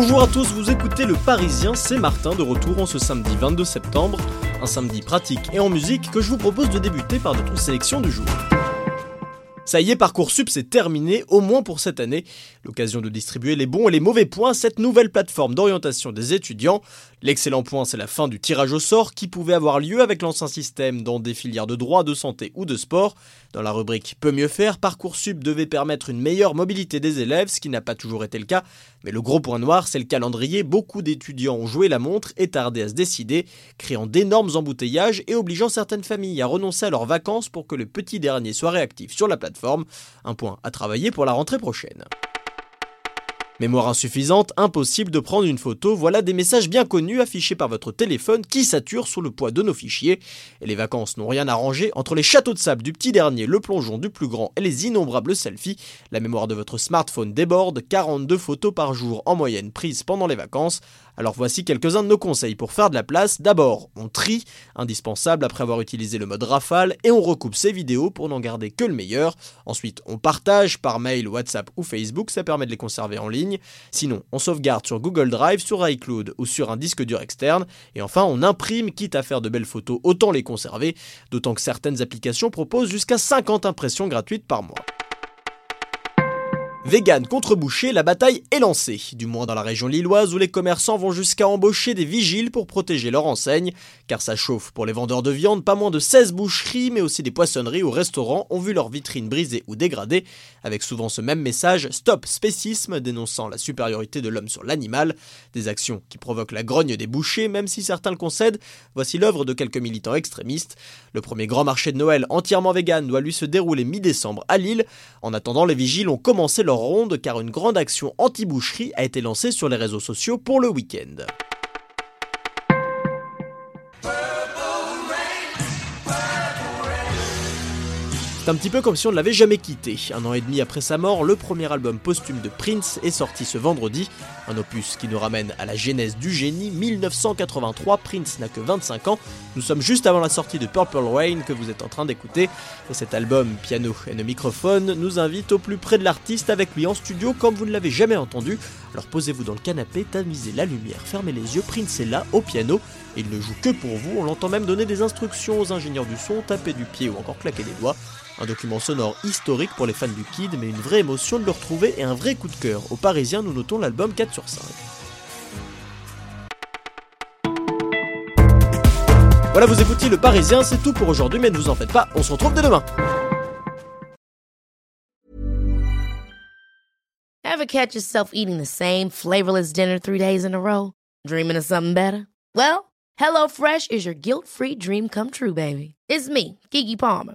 Bonjour à tous, vous écoutez Le Parisien, c'est Martin de retour en ce samedi 22 septembre, un samedi pratique et en musique que je vous propose de débuter par notre sélection du jour. Ça y est, Parcoursup, c'est terminé, au moins pour cette année. L'occasion de distribuer les bons et les mauvais points cette nouvelle plateforme d'orientation des étudiants. L'excellent point, c'est la fin du tirage au sort qui pouvait avoir lieu avec l'ancien système dans des filières de droit, de santé ou de sport. Dans la rubrique Peut mieux faire, Parcoursup devait permettre une meilleure mobilité des élèves, ce qui n'a pas toujours été le cas. Mais le gros point noir, c'est le calendrier. Beaucoup d'étudiants ont joué la montre et tardé à se décider, créant d'énormes embouteillages et obligeant certaines familles à renoncer à leurs vacances pour que le petit dernier soit réactif sur la plateforme. Un point à travailler pour la rentrée prochaine. Mémoire insuffisante, impossible de prendre une photo, voilà des messages bien connus affichés par votre téléphone qui saturent sous le poids de nos fichiers. Et les vacances n'ont rien arrangé entre les châteaux de sable du petit dernier, le plongeon du plus grand et les innombrables selfies. La mémoire de votre smartphone déborde, 42 photos par jour en moyenne prises pendant les vacances. Alors voici quelques-uns de nos conseils pour faire de la place. D'abord, on trie, indispensable après avoir utilisé le mode rafale, et on recoupe ses vidéos pour n'en garder que le meilleur. Ensuite, on partage par mail, WhatsApp ou Facebook, ça permet de les conserver en ligne. Sinon, on sauvegarde sur Google Drive, sur iCloud ou sur un disque dur externe. Et enfin, on imprime, quitte à faire de belles photos, autant les conserver, d'autant que certaines applications proposent jusqu'à 50 impressions gratuites par mois. Vegan contre boucher, la bataille est lancée, du moins dans la région lilloise où les commerçants vont jusqu'à embaucher des vigiles pour protéger leur enseigne, car ça chauffe pour les vendeurs de viande, pas moins de 16 boucheries, mais aussi des poissonneries ou restaurants ont vu leur vitrine brisée ou dégradée, avec souvent ce même message Stop spécisme dénonçant la supériorité de l'homme sur l'animal, des actions qui provoquent la grogne des bouchers, même si certains le concèdent, voici l'œuvre de quelques militants extrémistes. Le premier grand marché de Noël entièrement vegan doit lui se dérouler mi-décembre à Lille, en attendant les vigiles ont commencé leur ronde car une grande action anti-boucherie a été lancée sur les réseaux sociaux pour le week-end. C'est un petit peu comme si on ne l'avait jamais quitté. Un an et demi après sa mort, le premier album posthume de Prince est sorti ce vendredi. Un opus qui nous ramène à la genèse du génie. 1983, Prince n'a que 25 ans. Nous sommes juste avant la sortie de Purple Rain que vous êtes en train d'écouter. Et cet album, piano et le microphone, nous invite au plus près de l'artiste avec lui en studio comme vous ne l'avez jamais entendu. Alors posez-vous dans le canapé, tamisez la lumière, fermez les yeux, Prince est là, au piano. Et il ne joue que pour vous, on l'entend même donner des instructions aux ingénieurs du son, taper du pied ou encore claquer des doigts. Un document sonore historique pour les fans du Kid, mais une vraie émotion de le retrouver et un vrai coup de cœur. Au Parisien, nous notons l'album 4 sur 5. Voilà, vous écoutiez Le Parisien, c'est tout pour aujourd'hui, mais ne vous en faites pas, on se retrouve dès demain. Ever catch yourself eating the same flavorless dinner three days in a row? Dreaming of something better? Well, HelloFresh is your guilt-free dream come true, baby. It's me, Kiki Palmer.